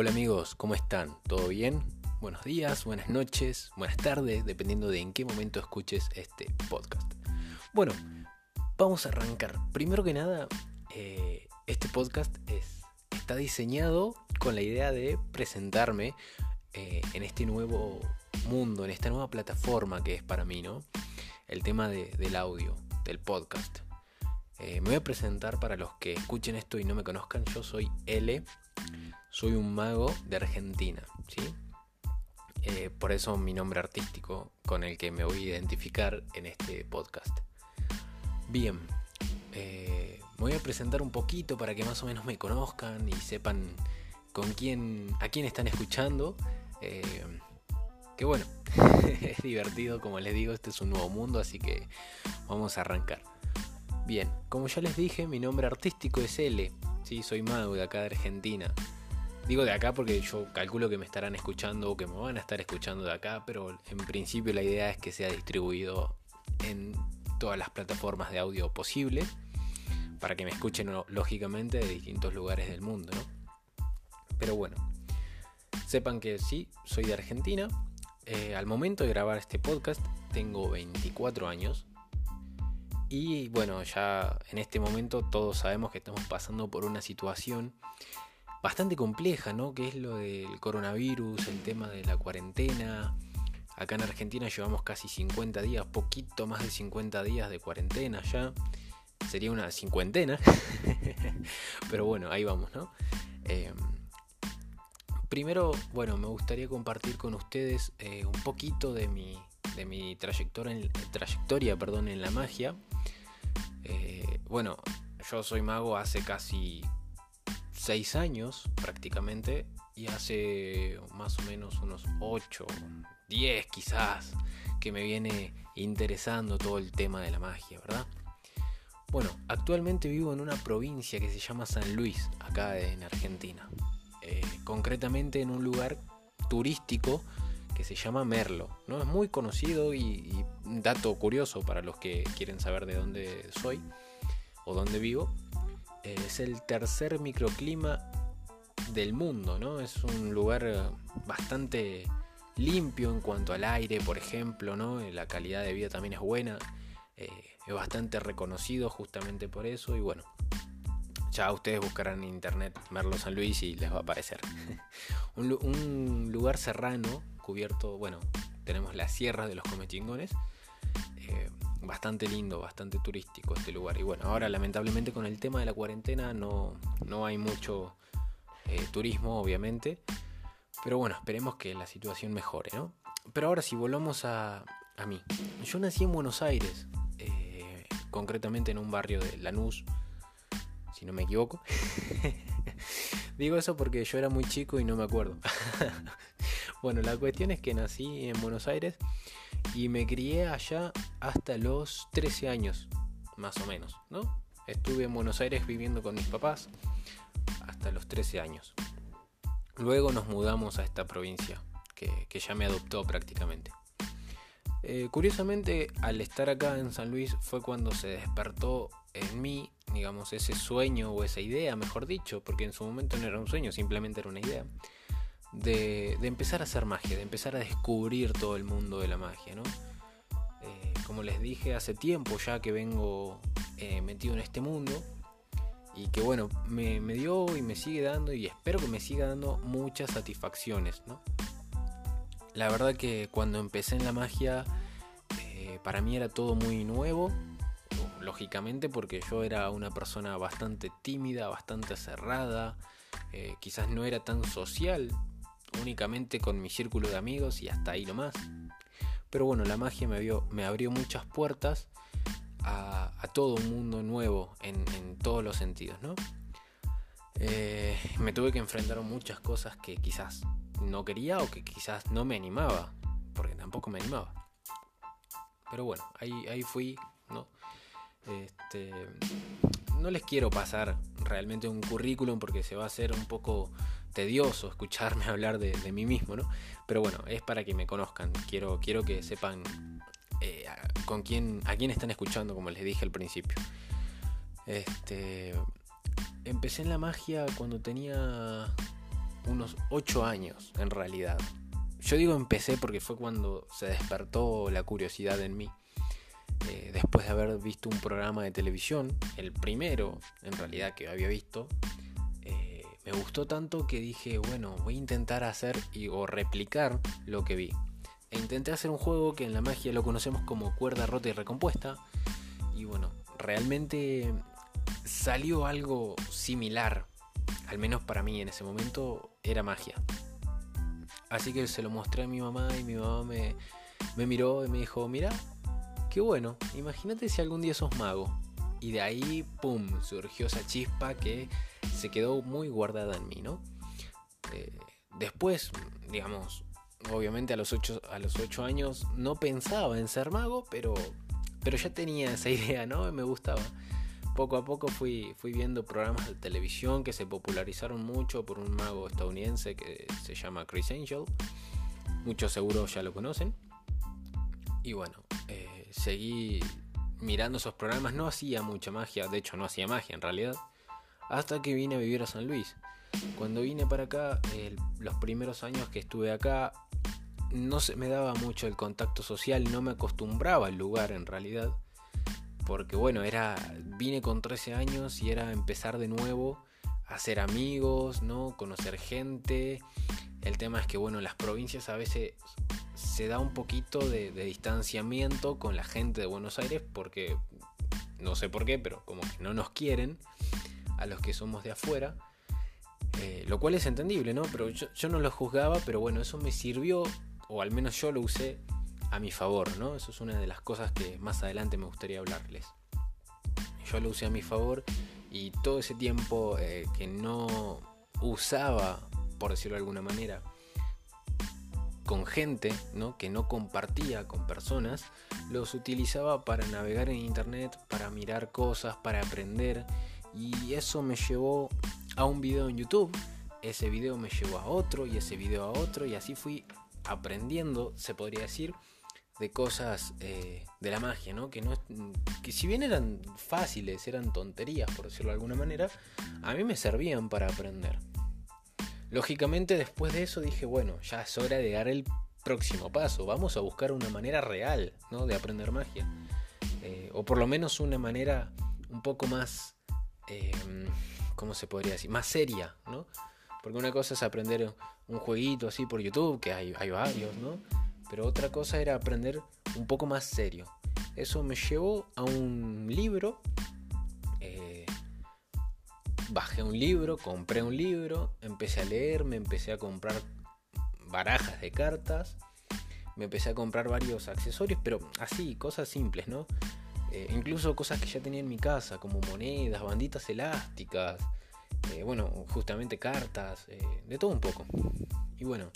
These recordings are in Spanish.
Hola amigos, ¿cómo están? ¿Todo bien? Buenos días, buenas noches, buenas tardes, dependiendo de en qué momento escuches este podcast. Bueno, vamos a arrancar. Primero que nada, eh, este podcast es, está diseñado con la idea de presentarme eh, en este nuevo mundo, en esta nueva plataforma que es para mí, ¿no? El tema del audio, del podcast. Eh, me voy a presentar para los que escuchen esto y no me conozcan. Yo soy L soy un mago de Argentina, ¿sí? Eh, por eso mi nombre artístico con el que me voy a identificar en este podcast. Bien, eh, me voy a presentar un poquito para que más o menos me conozcan y sepan con quién, a quién están escuchando. Eh, que bueno, es divertido, como les digo, este es un nuevo mundo, así que vamos a arrancar. Bien, como ya les dije, mi nombre artístico es L, ¿sí? soy mago de acá de Argentina. Digo de acá porque yo calculo que me estarán escuchando o que me van a estar escuchando de acá, pero en principio la idea es que sea distribuido en todas las plataformas de audio posible para que me escuchen lógicamente de distintos lugares del mundo, ¿no? Pero bueno, sepan que sí, soy de Argentina. Eh, al momento de grabar este podcast tengo 24 años. Y bueno, ya en este momento todos sabemos que estamos pasando por una situación bastante compleja, ¿no? Que es lo del coronavirus, el tema de la cuarentena. Acá en Argentina llevamos casi 50 días, poquito más de 50 días de cuarentena ya. Sería una cincuentena. Pero bueno, ahí vamos, ¿no? Em, primero, bueno, me gustaría compartir con ustedes eh, un poquito de mi, de mi trayectoria, en, trayectoria perdón, en la magia. Eh, bueno, yo soy mago hace casi 6 años prácticamente y hace más o menos unos 8, 10 quizás que me viene interesando todo el tema de la magia, ¿verdad? Bueno, actualmente vivo en una provincia que se llama San Luis, acá en Argentina. Eh, concretamente en un lugar turístico que se llama Merlo. ¿no? Es muy conocido y, y, dato curioso para los que quieren saber de dónde soy o dónde vivo es el tercer microclima del mundo, ¿no? Es un lugar eh, bastante limpio en cuanto al aire, por ejemplo, ¿no? La calidad de vida también es buena, eh, es bastante reconocido justamente por eso y bueno, ya ustedes buscarán en internet Merlo San Luis y les va a aparecer. un, lugar serrano, cubierto, bueno, tenemos las sierras de los Comechingones, eh, bastante lindo, bastante turístico este lugar. Y bueno, ahora lamentablemente con el tema de la cuarentena no, no hay mucho eh, turismo, obviamente. Pero bueno, esperemos que la situación mejore, ¿no? Pero ahora si volvamos a, a mí. Yo nací en Buenos Aires, eh, concretamente en un barrio de Lanús, si no me equivoco. Digo eso porque yo era muy chico y no me acuerdo. bueno, la cuestión es que nací en Buenos Aires y me crié allá hasta los 13 años, más o menos, ¿no? Estuve en Buenos Aires viviendo con mis papás hasta los 13 años. Luego nos mudamos a esta provincia, que, ya me adoptó prácticamente. Eh, curiosamente, al estar acá en San Luis fue cuando se despertó en mí, digamos, ese sueño o esa idea, mejor dicho, porque en su momento no era un sueño, simplemente era una idea de, empezar a hacer magia, de empezar a descubrir todo el mundo de la magia, ¿no? Eh, como les dije hace tiempo ya que vengo eh, metido en este mundo y que bueno, me, dio y me sigue dando y espero que me siga dando muchas satisfacciones, ¿no? La verdad que cuando empecé en la magia, eh, para mí era todo muy nuevo, lógicamente porque yo era una persona bastante tímida, bastante cerrada, quizás no era tan social únicamente con mi círculo de amigos y hasta ahí nomás. Pero bueno, la magia me, me abrió muchas puertas a, todo un mundo nuevo en, todos los sentidos, ¿no? Eh, me tuve que enfrentar a muchas cosas que quizás no quería o que quizás no me animaba, porque tampoco me animaba. Pero bueno, ahí, ahí fui, ¿no? Este, no les quiero pasar realmente un currículum porque se va a hacer un poco tedioso escucharme hablar de, mí mismo, ¿no? Pero bueno, es para que me conozcan. Quiero, quiero que sepan eh, con quién, a quién están escuchando, como les dije al principio. Este, empecé en la magia cuando tenía unos 8 años en realidad. Yo digo empecé porque fue cuando se despertó la curiosidad en mí. Eh, después de haber visto un programa de televisión, el primero en realidad que había visto, me gustó tanto que dije, bueno, voy a intentar hacer y, o replicar lo que vi. E intenté hacer un juego que en la magia lo conocemos como cuerda rota y recompuesta. Y bueno, realmente salió algo similar. Al menos para mí en ese momento era magia. Así que se lo mostré a mi mamá y mi mamá me, me miró y me dijo, mira, qué bueno, imagínate si algún día sos mago. Y de ahí, ¡pum!, surgió esa chispa que se quedó muy guardada en mí, ¿no? Eh, después, digamos, obviamente a los 8 a los ocho años no pensaba en ser mago, pero, pero ya tenía esa idea, ¿no? Me gustaba. Poco a poco fui, fui viendo programas de televisión que se popularizaron mucho por un mago estadounidense que se llama Chris Angel. Muchos seguro ya lo conocen. Y bueno, eh, seguí mirando esos programas. No hacía mucha magia, de hecho no hacía magia en realidad. Hasta que vine a vivir a San Luis. Cuando vine para acá, los primeros años que estuve acá, no se me daba mucho el contacto social, no me acostumbraba al lugar en realidad. Porque bueno, era vine con 13 años y era empezar de nuevo, hacer amigos, ¿no? Conocer gente. El tema es que bueno, en las provincias a veces se da un poquito de, distanciamiento con la gente de Buenos Aires porque no sé por qué, pero como que no nos quieren a los que somos de afuera. Eh, lo cual es entendible, ¿no? Pero yo, no lo juzgaba, pero bueno, eso me sirvió, o al menos yo lo usé a mi favor, ¿no? Eso es una de las cosas que más adelante me gustaría hablarles. Yo lo usé a mi favor y todo ese tiempo eh, que no usaba, por decirlo de alguna manera, con gente, ¿no? Que no compartía con personas, los utilizaba para navegar en internet, para mirar cosas, para aprender. Y eso me llevó a un video en YouTube, ese video me llevó a otro y ese video a otro y así fui aprendiendo, se podría decir, de cosas eh, de la magia, ¿no? Que, no que si bien eran fáciles, eran tonterías, por decirlo de alguna manera, a mí me servían para aprender. Lógicamente después de eso dije, bueno, ya es hora de dar el próximo paso, vamos a buscar una manera real, ¿no? De aprender magia. Eh, o por lo menos una manera un poco más... Em, ¿cómo se podría decir? Más seria, ¿no? Porque una cosa es aprender un jueguito así por YouTube, que hay, hay varios, ¿no? Pero otra cosa era aprender un poco más serio. Eso me llevó a un libro. Bajé un libro, compré un libro, empecé a leer, me empecé a comprar barajas de cartas, me empecé a comprar varios accesorios, pero así, cosas simples, ¿no? Eh, incluso cosas que ya tenía en mi casa, como monedas, banditas elásticas, eh, bueno, justamente cartas, eh, de todo un poco. Y bueno,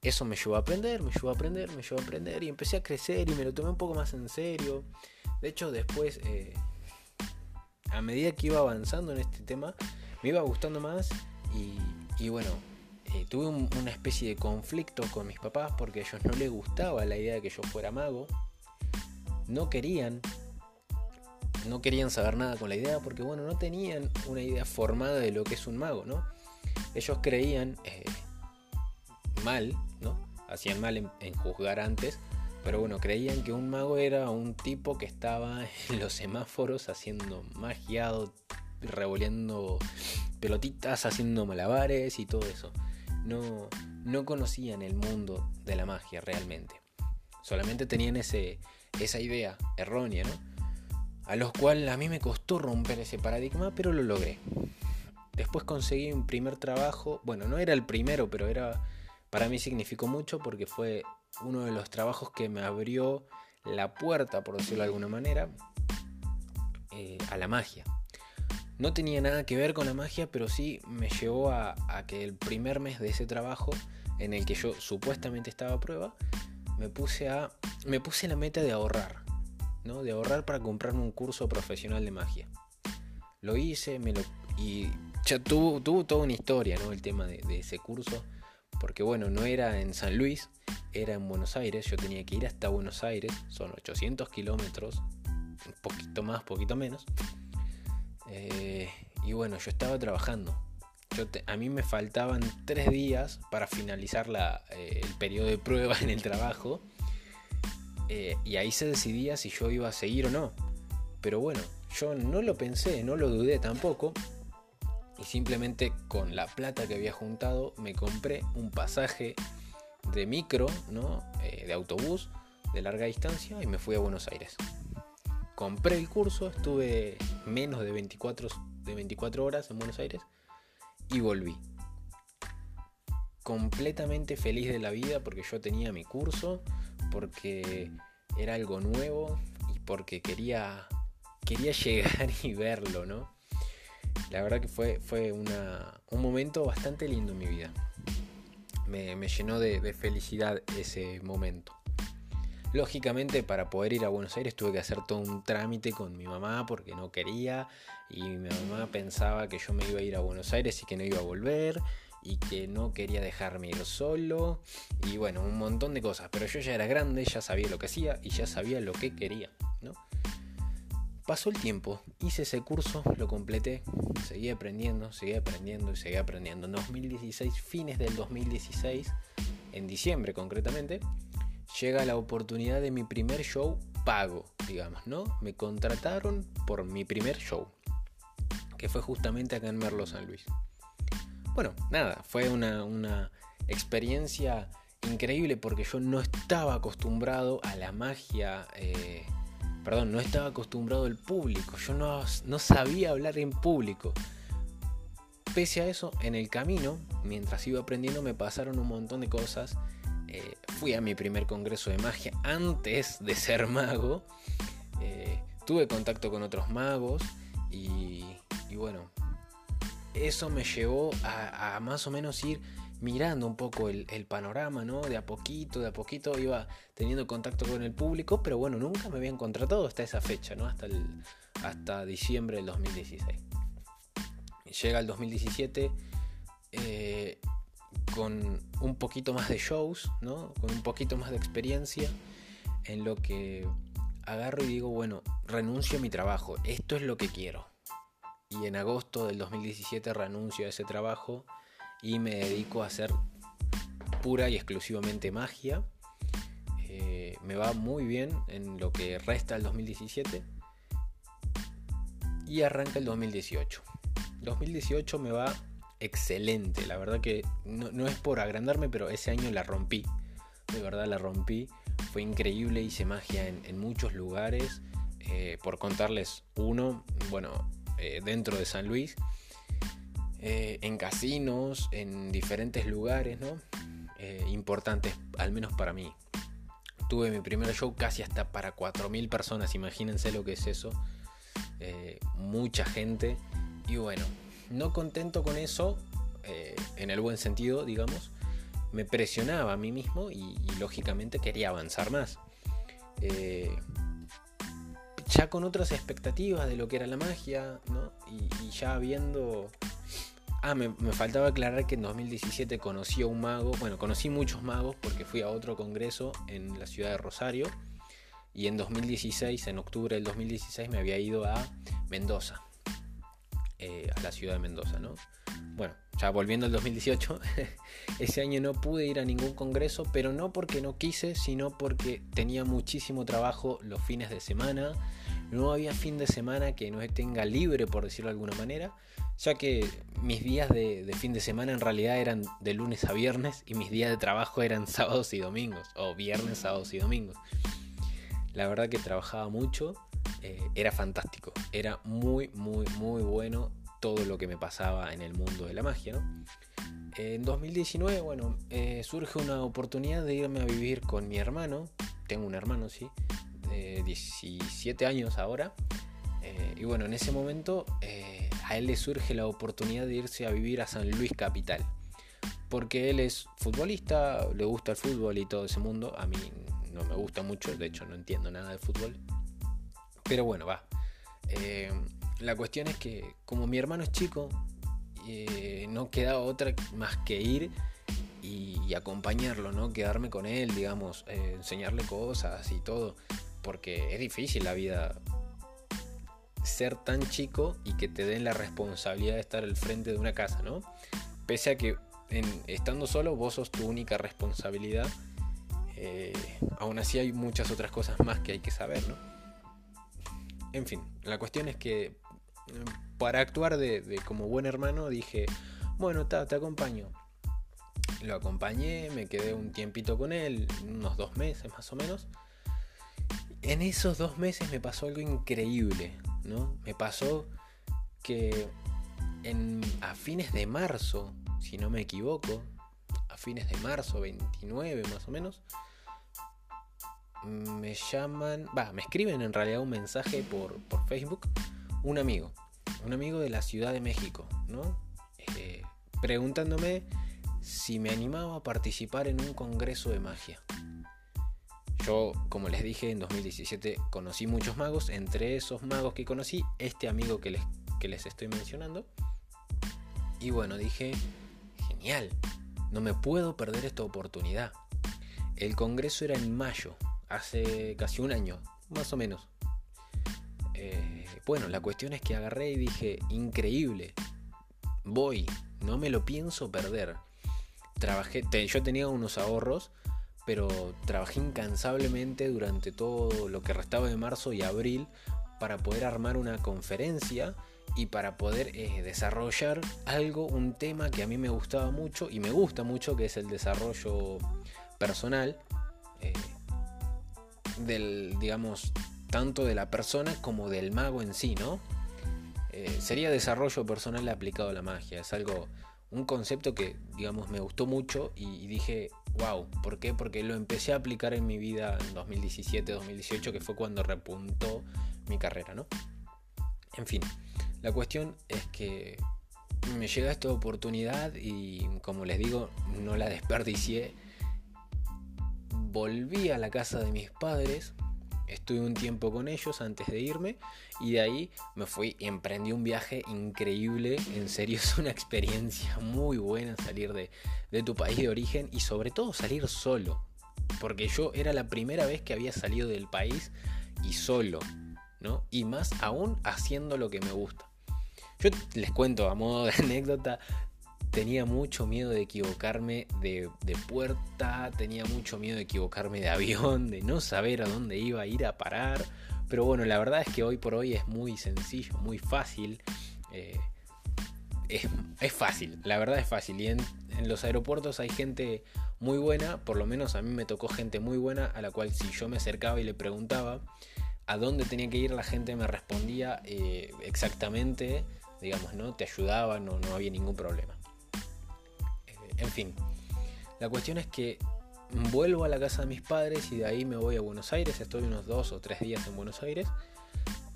eso me llevó a aprender, me llevó a aprender, me llevó a aprender y empecé a crecer y me lo tomé un poco más en serio. De hecho, después, a medida que iba avanzando en este tema, me iba gustando más y, bueno, tuve una especie de conflicto con mis papás porque a ellos no les gustaba la idea de que yo fuera mago. No querían no querían saber nada con la idea porque, bueno, no tenían una idea formada de lo que es un mago, ¿no? Ellos creían eh, mal, ¿no? Hacían mal en, juzgar antes, pero bueno, creían que un mago era un tipo que estaba en los semáforos haciendo magiado, revolviendo pelotitas, haciendo malabares y todo eso. No, no conocían el mundo de la magia realmente. Solamente tenían ese, esa idea errónea, ¿no? a los cuales a mí me costó romper ese paradigma, pero lo logré. Después conseguí un primer trabajo, bueno, no era el primero, pero era para mí significó mucho porque fue uno de los trabajos que me abrió la puerta, por decirlo de alguna manera, eh, a la magia. No tenía nada que ver con la magia, pero sí me llevó a, que el primer mes de ese trabajo, en el que yo supuestamente estaba a prueba, me puse a me puse la meta de ahorrar de ahorrar para comprarme un curso profesional de magia. Lo hice me lo, y ya tuvo, tuvo toda una historia ¿no? el tema de, ese curso, porque bueno, no era en San Luis, era en Buenos Aires, yo tenía que ir hasta Buenos Aires, son 800 kilómetros, un poquito más, poquito menos. Eh, y bueno, yo estaba trabajando, a mí me faltaban tres días para finalizar eh, el periodo de prueba en el trabajo. Eh, y ahí se decidía si yo iba a seguir o no. Pero bueno, yo no lo pensé, no lo dudé tampoco. Y simplemente con la plata que había juntado me compré un pasaje de micro, ¿no? Eh, de autobús de larga distancia y me fui a Buenos Aires. Compré el curso, estuve menos de 24, de 24 horas en Buenos Aires y volví. Completamente feliz de la vida porque yo tenía mi curso, porque era algo nuevo y porque quería, quería llegar y verlo, ¿no? La verdad que fue, fue un momento bastante lindo en mi vida. Me, llenó de felicidad ese momento. Lógicamente para poder ir a Buenos Aires tuve que hacer todo un trámite con mi mamá porque no quería y mi mamá pensaba que yo me iba a ir a Buenos Aires y que no iba a volver y que no quería dejarme ir solo y bueno, un montón de cosas, pero yo ya era grande, ya sabía lo que hacía y ya sabía lo que quería, ¿no? Pasó el tiempo, hice ese curso, lo completé, seguí aprendiendo, seguí aprendiendo y seguí aprendiendo. En 2016, fines del 2016, en diciembre concretamente, llega la oportunidad de mi primer show pago, digamos, ¿no? Me contrataron por mi primer show, que fue justamente acá en Merlo San Luis. Bueno, nada, fue una, experiencia increíble porque yo no estaba acostumbrado a la magia, eh, perdón, no estaba acostumbrado al público, yo no, no sabía hablar en público. Pese a eso, en el camino, mientras iba aprendiendo, me pasaron un montón de cosas eh, fui a mi primer congreso de magia antes de ser mago. Eh, tuve contacto con otros magos y, bueno, eso me llevó a, más o menos ir mirando un poco el, panorama, ¿no? De a poquito, de a poquito iba teniendo contacto con el público, pero bueno, nunca me habían contratado hasta esa fecha, ¿no? Hasta, el, hasta diciembre del 2016. Llega el 2017, eh, con un poquito más de shows, ¿no? con un poquito más de experiencia, en lo que agarro y digo, bueno, renuncio a mi trabajo, esto es lo que quiero. Y en agosto del 2017 renuncio a ese trabajo y me dedico a hacer pura y exclusivamente magia. Eh, me va muy bien en lo que resta el 2017 y arranca el 2018. 2018 me va excelente. La verdad que no, es por agrandarme, pero ese año la rompí. De verdad la rompí. Fue increíble, hice magia en, muchos lugares. Eh, por contarles uno, bueno, eh, dentro de San Luis, eh, en casinos, en diferentes lugares, ¿no? importantes, al menos para mí. Tuve mi primer show casi hasta para 4.000 personas, imagínense lo que es eso. mucha gente. Y bueno, no contento con eso, eh, en el buen sentido, digamos, me presionaba a mí mismo y, lógicamente quería avanzar más. Eh, ya con otras expectativas de lo que era la magia, ¿no? Y, ya viendo... Ah, me, faltaba aclarar que en 2017 conocí a un mago, bueno, conocí muchos magos porque fui a otro congreso en la ciudad de Rosario y en 2016, en octubre del 2016, me había ido a Mendoza, eh, a la ciudad de Mendoza, ¿no? Bueno, ya volviendo al 2018, ese año no pude ir a ningún congreso, pero no porque no quise, sino porque tenía muchísimo trabajo los fines de semana. No había fin de semana que no tenga libre, por decirlo de alguna manera, ya que mis días de, fin de semana en realidad eran de lunes a viernes y mis días de trabajo eran sábados y domingos, o viernes, sábados y domingos. La verdad que trabajaba mucho eh, era fantástico. Era muy, muy, muy bueno todo lo que me pasaba en el mundo de la magia, En 2019, bueno, eh, surge una oportunidad de irme a vivir con mi hermano. Tengo un hermano, sí, de 17 años ahora. Eh, y bueno, en ese momento a él le surge la oportunidad de irse a vivir a San Luis Capital. Porque él es futbolista, le gusta el fútbol y todo ese mundo. A mí no me gusta mucho, de hecho no entiendo nada de fútbol. Pero bueno, va. Eh, la cuestión es que como mi hermano es chico, eh, no queda otra más que ir y, acompañarlo, ¿no? Quedarme con él, digamos, eh, enseñarle cosas y todo. Porque es difícil la vida ser tan chico y que te den la responsabilidad de estar al frente de una casa, ¿no? Pese a que estando solo vos sos tu única responsabilidad, eh, aún así hay muchas otras cosas más que hay que saber, ¿no? En fin, la cuestión es que para actuar de, como buen hermano dije, bueno, te acompaño. Lo acompañé, me quedé un tiempito con él, unos dos meses más o menos. En esos dos meses me pasó algo increíble, ¿no? Me pasó que en, a fines de marzo, si no me equivoco, a fines de marzo, 29 más o menos, me llaman, va, me escriben en realidad un mensaje por, por Facebook, un amigo, un amigo de la Ciudad de México, ¿no? Eh, preguntándome si me animaba a participar en un congreso de magia. Yo, como les dije, en 2017 conocí muchos magos, entre esos magos que conocí, este amigo que les, que les estoy mencionando. Y bueno, dije, genial, no me puedo perder esta oportunidad. El congreso era en mayo, hace casi un año, más o menos. Eh, bueno, la cuestión es que agarré y dije, increíble, voy, no me lo pienso perder. Trabajé, yo tenía unos ahorros, pero trabajé incansablemente durante todo lo que restaba de marzo y abril para poder armar una conferencia y para poder eh, desarrollar algo, un tema que a mí me gustaba mucho y me gusta mucho, que es el desarrollo personal. Eh, del, digamos, tanto de la persona como del mago en sí, ¿no? Eh, sería desarrollo personal aplicado a la magia. Es algo, un concepto que, digamos, me gustó mucho y, dije, wow, ¿por qué? Porque lo empecé a aplicar en mi vida en 2017, 2018, que fue cuando repuntó mi carrera, ¿no? En fin, la cuestión es que me llega esta oportunidad y, como les digo, no la desperdicié volví a la casa de mis padres, estuve un tiempo con ellos antes de irme y de ahí me fui y emprendí un viaje increíble, en serio es una experiencia muy buena salir de, tu país de origen y sobre todo salir solo, porque yo era la primera vez que había salido del país y solo, ¿no? Y más aún haciendo lo que me gusta. Yo les cuento a modo de anécdota, tenía mucho miedo de equivocarme de, puerta, tenía mucho miedo de equivocarme de avión, de no saber a dónde iba a ir a parar. Pero bueno, la verdad es que hoy por hoy es muy sencillo, muy fácil. Eh, es, fácil, la verdad es fácil. Y en, los aeropuertos hay gente muy buena, por lo menos a mí me tocó gente muy buena, a la cual si yo me acercaba y le preguntaba a dónde tenía que ir, la gente me respondía eh, exactamente, digamos, ¿no? Te ayudaba, no había ningún problema. En fin, la cuestión es que vuelvo a la casa de mis padres y de ahí me voy a Buenos Aires. Estoy unos dos o tres días en Buenos Aires.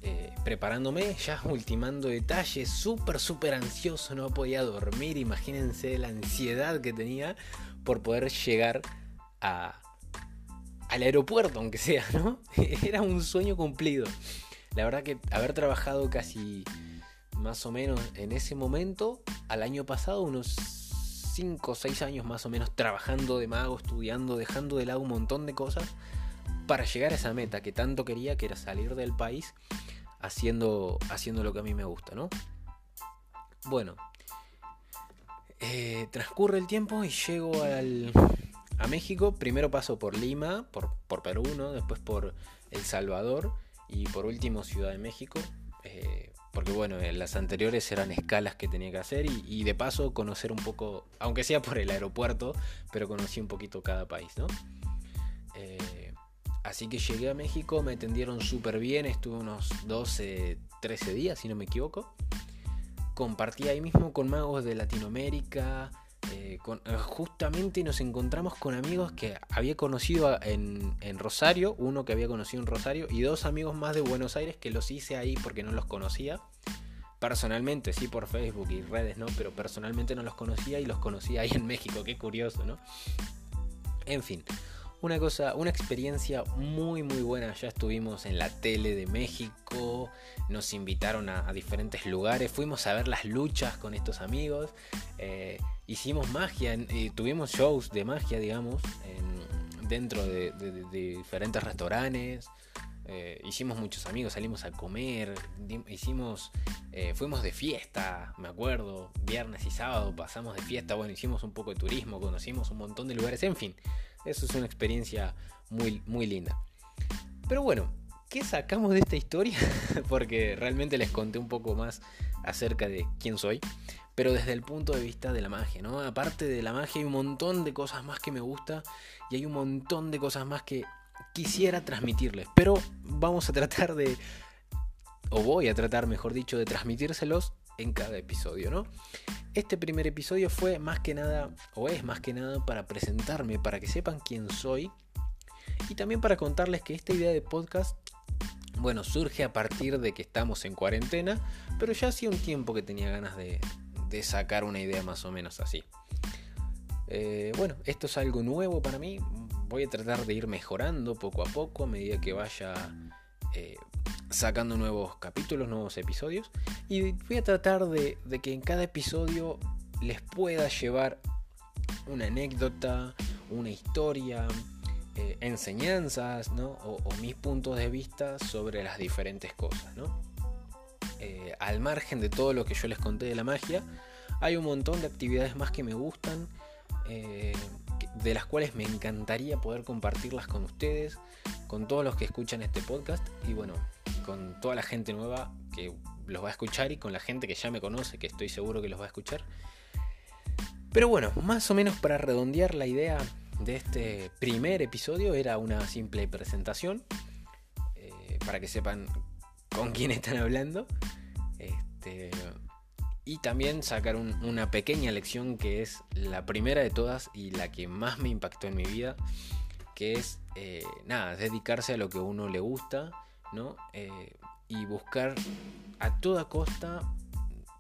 Eh, preparándome, ya ultimando detalles, súper, súper ansioso, no podía dormir, imagínense la ansiedad que tenía por poder llegar a, al aeropuerto, aunque sea, ¿no? Era un sueño cumplido. La verdad que haber trabajado casi más o menos en ese momento, al año pasado, unos 5 o 6 años más o menos trabajando de mago, estudiando, dejando de lado un montón de cosas para llegar a esa meta que tanto quería, que era salir del país haciendo, haciendo lo que a mí me gusta, ¿no? Bueno, eh, transcurre el tiempo y llego a México. Primero paso por Lima, por, Perú, ¿no? Después por El Salvador y por último Ciudad de México. Eh, porque bueno, las anteriores eran escalas que tenía que hacer y, de paso conocer un poco, aunque sea por el aeropuerto, pero conocí un poquito cada país, ¿no? Eh, así que llegué a México, me atendieron súper bien, estuve unos 12, 13 días, si no me equivoco. Compartí ahí mismo con magos de Latinoamérica, eh, eh, justamente nos encontramos con amigos que había conocido en, Rosario, uno que había conocido en Rosario y dos amigos más de Buenos Aires que los hice ahí porque no los conocía. Personalmente, sí, por Facebook y redes, ¿no? Pero personalmente no los conocía y los conocí ahí en México, qué curioso, ¿no? En fin, una cosa, una experiencia muy muy buena. Ya estuvimos en la tele de México, nos invitaron a, diferentes lugares, fuimos a ver las luchas con estos amigos. Eh, hicimos magia, eh, tuvimos shows de magia, digamos, dentro de, diferentes restaurantes. Eh, hicimos muchos amigos, salimos a comer, hicimos, fuimos de fiesta, me acuerdo, viernes y sábado pasamos de fiesta, bueno, hicimos un poco de turismo, conocimos un montón de lugares, en fin, eso es una experiencia muy, muy linda. Pero bueno, ¿qué sacamos de esta historia? Porque realmente les conté un poco más acerca de quién soy, pero desde el punto de vista de la magia, ¿no? Aparte de la magia hay un montón de cosas más que me gusta y hay un montón de cosas más que quisiera transmitirles, pero vamos a tratar de, o voy a tratar, mejor dicho, de transmitírselos en cada episodio, ¿no? Este primer episodio fue más que nada, o es más que nada, para presentarme, para que sepan quién soy y también para contarles que esta idea de podcast, bueno, surge a partir de que estamos en cuarentena, pero ya hacía un tiempo que tenía ganas de, sacar una idea más o menos así. Eh, bueno, esto es algo nuevo para mí, voy a tratar de ir mejorando poco a poco a medida que vaya eh, sacando nuevos capítulos, nuevos episodios. Y voy a tratar de, que en cada episodio les pueda llevar una anécdota, una historia, eh, enseñanzas, O, mis puntos de vista sobre las diferentes cosas, eh, al margen de todo lo que yo les conté de la magia, hay un montón de actividades más que me gustan de las cuales me encantaría poder compartirlas con ustedes, con todos los que escuchan este podcast y bueno, con toda la gente nueva que los va a escuchar y con la gente que ya me conoce, que estoy seguro que los va a escuchar. Pero bueno, más o menos para redondear la idea de este primer episodio era una simple presentación, eh, para que sepan con quién están hablando. Este, y también sacar una pequeña lección que es la primera de todas y la que más me impactó en mi vida, que es, eh, nada, dedicarse a lo que uno le gusta, ¿no? Eh, y buscar a toda costa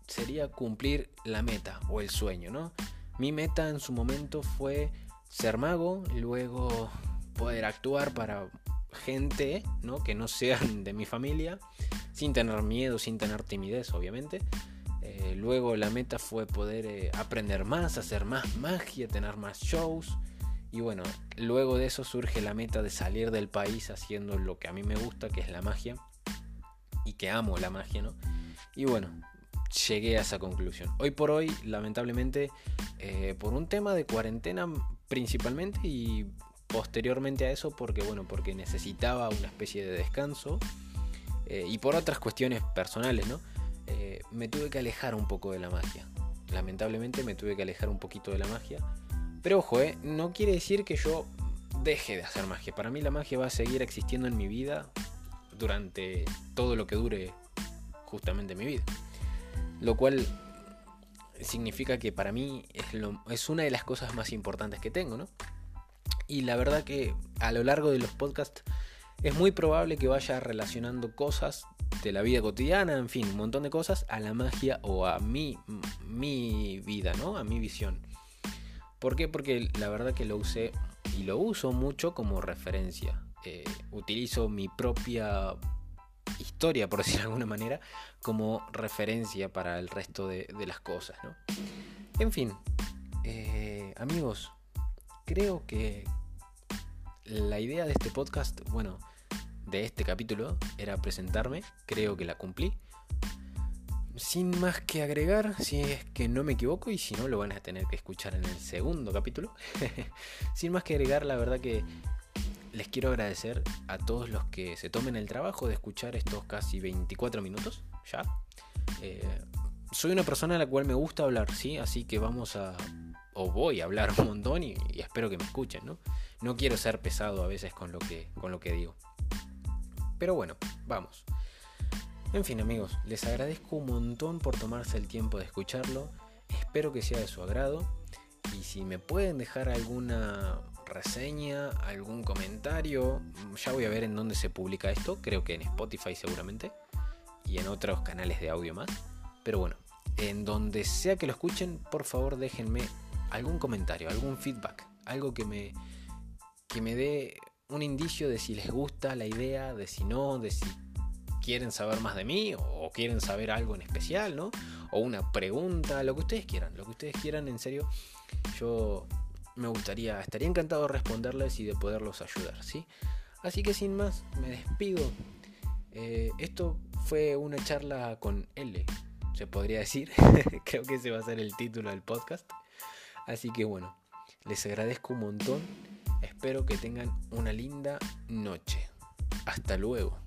sería cumplir la meta o el sueño, ¿no? Mi meta en su momento fue ser mago, luego poder actuar para gente, ¿no? Que no sean de mi familia, sin tener miedo, sin tener timidez, obviamente. Eh, luego la meta fue poder eh, aprender más, hacer más magia, tener más shows. Y bueno, luego de eso surge la meta de salir del país haciendo lo que a mí me gusta, que es la magia. Y que amo la magia, ¿no? Y bueno, llegué a esa conclusión. Hoy por hoy, lamentablemente, eh, por un tema de cuarentena principalmente y posteriormente a eso, porque bueno, porque necesitaba una especie de descanso. y por otras cuestiones personales, ¿no? Eh, me tuve que alejar un poco de la magia. Lamentablemente me tuve que alejar un poquito de la magia. Pero ojo, eh, no quiere decir que yo deje de hacer magia. Para mí la magia va a seguir existiendo en mi vida durante todo lo que dure justamente mi vida. Lo cual significa que para mí es, es una de las cosas más importantes que tengo, ¿no? Y la verdad que a lo largo de los podcasts es muy probable que vaya relacionando cosas de la vida cotidiana, en fin, un montón de cosas, a la magia o a mi, mi vida, ¿no? A mi visión. ¿Por qué? Porque la verdad que lo usé y lo uso mucho como referencia. Eh, utilizo mi propia historia, por decir de alguna manera, como referencia para el resto de, las cosas, ¿no? En fin, eh, amigos, creo que la idea de este podcast, bueno, de este capítulo era presentarme, creo que la cumplí. Sin más que agregar, si es que no me equivoco y si no lo van a tener que escuchar en el segundo capítulo. Sin más que agregar, la verdad que les quiero agradecer a todos los que se tomen el trabajo de escuchar estos casi 24 minutos ya. Eh, soy una persona a la cual me gusta hablar, ¿sí? Así que vamos a... o voy a hablar un montón y, espero que me escuchen, ¿no? No quiero ser pesado a veces con lo que, con lo que digo. Pero bueno, vamos. En fin amigos, les agradezco un montón por tomarse el tiempo de escucharlo. Espero que sea de su agrado. Y si me pueden dejar alguna reseña, algún comentario, ya voy a ver en dónde se publica esto. Creo que en Spotify seguramente. Y en otros canales de audio más. Pero bueno, en donde sea que lo escuchen, por favor déjenme algún comentario, algún feedback. Algo que me, que me dé un indicio de si les gusta la idea, de si no, de si quieren saber más de mí o quieren saber algo en especial, ¿no? O una pregunta, lo que ustedes quieran, lo que ustedes quieran, en serio, yo me gustaría, estaría encantado de responderles y de poderlos ayudar, ¿sí? Así que sin más, me despido. Eh, esto fue una charla con L, se podría decir. Creo que ese va a ser el título del podcast. Así que bueno, les agradezco un montón. Espero que tengan una linda noche. Hasta luego.